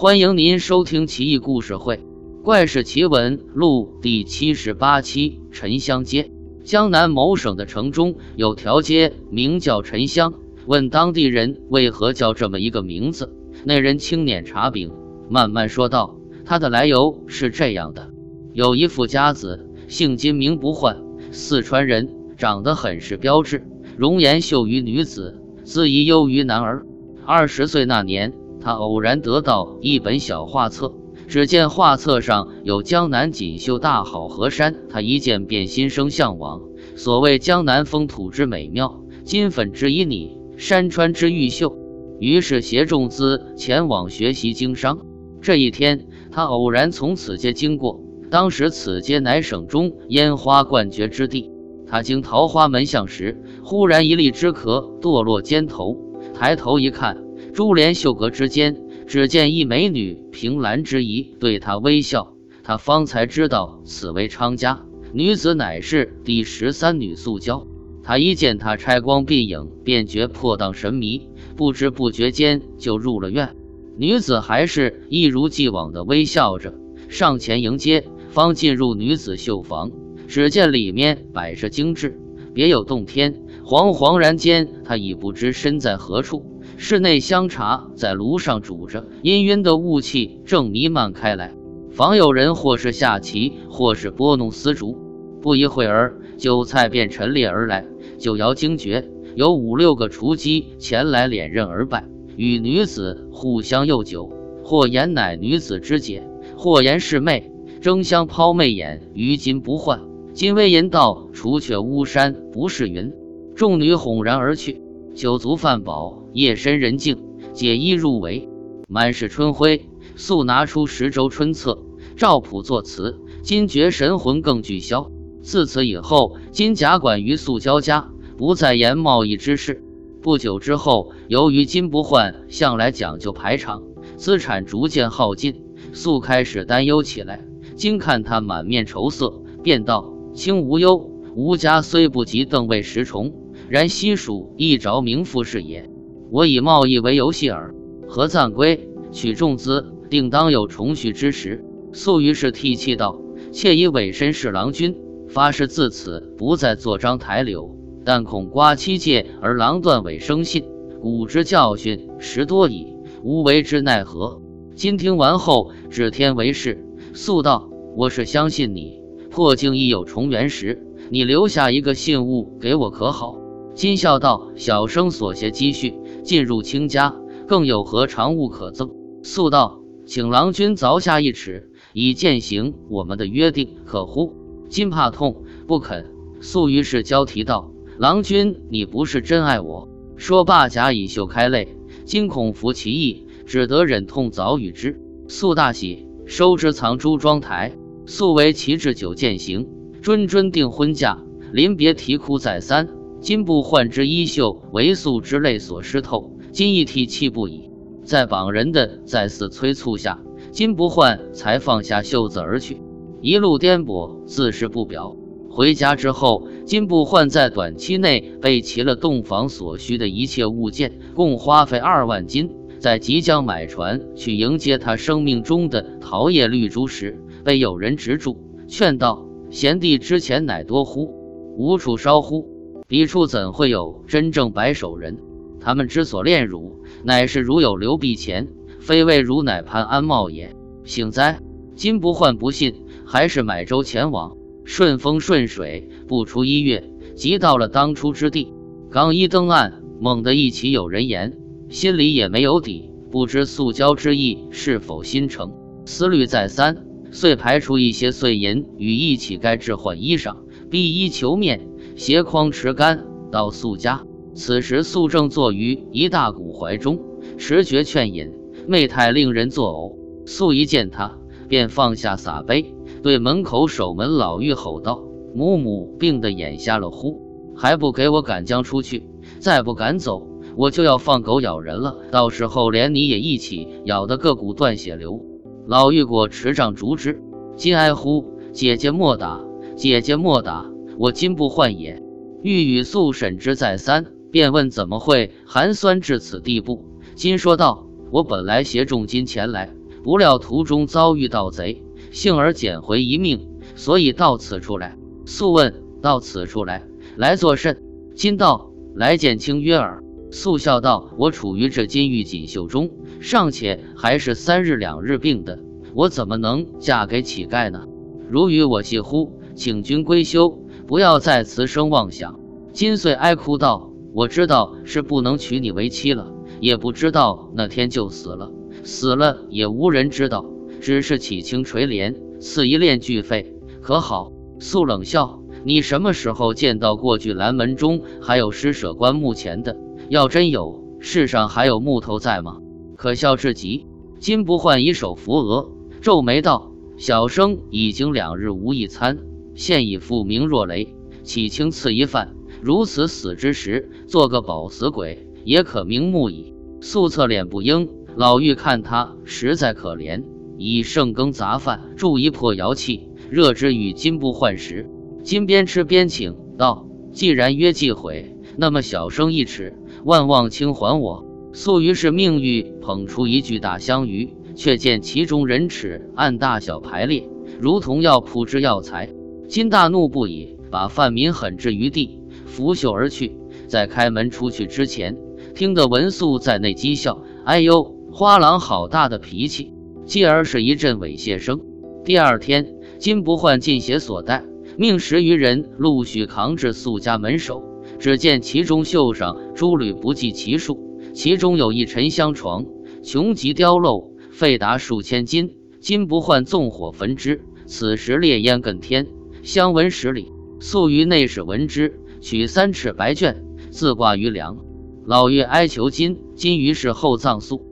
欢迎您收听《奇异故事会·怪事奇闻录》第七十八期。沉香街，江南某省的城中有条街，名叫沉香。问当地人为何叫这么一个名字，那人轻捻茶饼，慢慢说道：“它的来由是这样的：有一富家子，姓金名不换，四川人，长得很是标致，容颜秀于女子，姿仪优于男儿。二十岁那年。”他偶然得到一本小画册，只见画册上有江南锦绣大好河山，他一见便心生向往。所谓江南风土之美妙，金粉之旖旎，山川之玉秀，于是携重资前往学习经商。这一天，他偶然从此街经过，当时此街乃省中烟花冠绝之地。他经桃花门巷时，忽然一粒枝壳堕落肩头，抬头一看。珠帘绣阁之间，只见一美女凭栏之仪对他微笑。他方才知道此为昌家女子，乃是第十三女素娇。他一见她钗光鬓影，便觉破荡神迷，不知不觉间就入了院。女子还是一如既往的微笑着，上前迎接，方进入女子绣房，只见里面摆设精致，别有洞天。惶惶然间，他已不知身在何处。室内香茶在炉上煮着，氤氲的雾气正弥漫开来。房有人或是下棋，或是拨弄丝竹。不一会儿，酒菜便陈列而来。酒肴精绝，有五六个雏鸡前来连刃而拜，与女子互相诱酒，或言乃女子之姐，或言是妹，争相抛媚眼于金不换。金微吟道：“除却巫山不是云。”众女哄然而去。酒足饭饱，夜深人静，解衣入围，满是春晖。素拿出十周春册，赵普作词，金觉神魂更聚消。自此以后，金甲管于素交家，不再言贸易之事。不久之后，由于金不换向来讲究排场，资产逐渐耗尽，素开始担忧起来。金看他满面愁色，便道：“卿无忧，吾家虽不及邓魏十重。”然西蜀亦着名富士也，我以贸易为游戏耳。何暂归，取重资，定当有重续之时。素于是涕泣道：“妾以委身侍郎君，发誓自此不再坐章台柳，但恐刮妻戒而郎断尾生信，古之教训十多矣，吾为之奈何？”今听完后，指天为誓。素道：“我是相信你，破镜亦有重圆时，你留下一个信物给我可好？”金笑道：“小生所携积蓄进入卿家，更有何长物可赠？”素道：“请郎君凿下一尺，以践行我们的约定，可乎？”金怕痛，不肯。素于是交提道：“郎君，你不是真爱我。”说罢，假以袖开泪。金恐服其意，只得忍痛早与之。素大喜，收之藏珠妆台。素为其置酒饯行，谆谆订婚嫁。临别啼哭再三。金不换之衣袖为素之泪所湿透，金亦涕泣不已。在绑人的再次催促下，金不换才放下袖子而去。一路颠簸，自是不表。回家之后，金不换在短期内备齐了洞房所需的一切物件，共花费二万金。在即将买船去迎接他生命中的桃叶绿珠时，被有人执住，劝道：“贤弟之前乃多乎？无处烧乎？”彼处怎会有真正白首人？他们之所恋汝，乃是如有刘辟前，非为汝乃潘安茂也。幸哉！今不患不信，还是买舟前往。顺风顺水，不出一月，即到了当初之地。刚一登岸，猛地一起有人言，心里也没有底，不知素交之意是否心诚。思虑再三，遂排出一些碎银与一乞丐置换衣裳，避衣求面。携筐持竿到宿家，此时素正坐于一大古怀中，持绝劝饮，媚态令人作呕。素一见他，便放下洒杯，对门口守门老妪吼道：“母母病得眼瞎了乎？还不给我赶将出去！再不赶走，我就要放狗咬人了，到时候连你也一起咬得个骨断血流。”老妪果持杖逐之，金哀呼：“姐姐莫打，姐姐莫打！”我今不换也，欲与素审之再三，便问怎么会寒酸至此地步。金说道：“我本来携重金前来，不料途中遭遇盗贼，幸而捡回一命，所以到此处来。素问：到此处来，来作甚？金道：来见卿约耳。素笑道：我处于这金玉锦绣中，尚且还是三日两日病的，我怎么能嫁给乞丐呢？如与我系乎？请君归休，不要再此生妄想。金穗哀哭道：我知道是不能娶你为妻了，也不知道那天就死了。死了也无人知道，只是乞青垂怜，赐一链巨费，可好？素冷笑：“你什么时候见到过巨兰门中还有施舍棺木钱的？要真有，世上还有木头在吗？可笑至极！”金不换以手扶额，皱眉道：“小生已经两日无一餐，现已复明若雷。起轻赐一饭，如此死之时，做个饱死鬼也可瞑目矣。”素侧脸不应。老妪看他实在可怜，以剩羹杂饭助一破窑器，热之与金不换食。金边吃边请道：“既然约既毁，那么小生一尺，万望清还我。”素于是命欲捧出一具大香鱼，却见其中人齿按大小排列，如同要铺之药材。金大怒不已，把范民狠置于地，拂袖而去。在开门出去之前，听得文素在内讥笑：“哎呦！”花郎好大的脾气，继而是一阵猥亵声。第二天，金不换进携所带，命十余人陆续扛至素家门首。只见其中绣上珠履不计其数，其中有一沉香床，穷极雕镂，费达数千金。金不换纵火焚之，此时烈烟更天，相闻十里。素于内室闻之，取三尺白绢，自挂于梁。老妪哀求金，金于是厚葬素。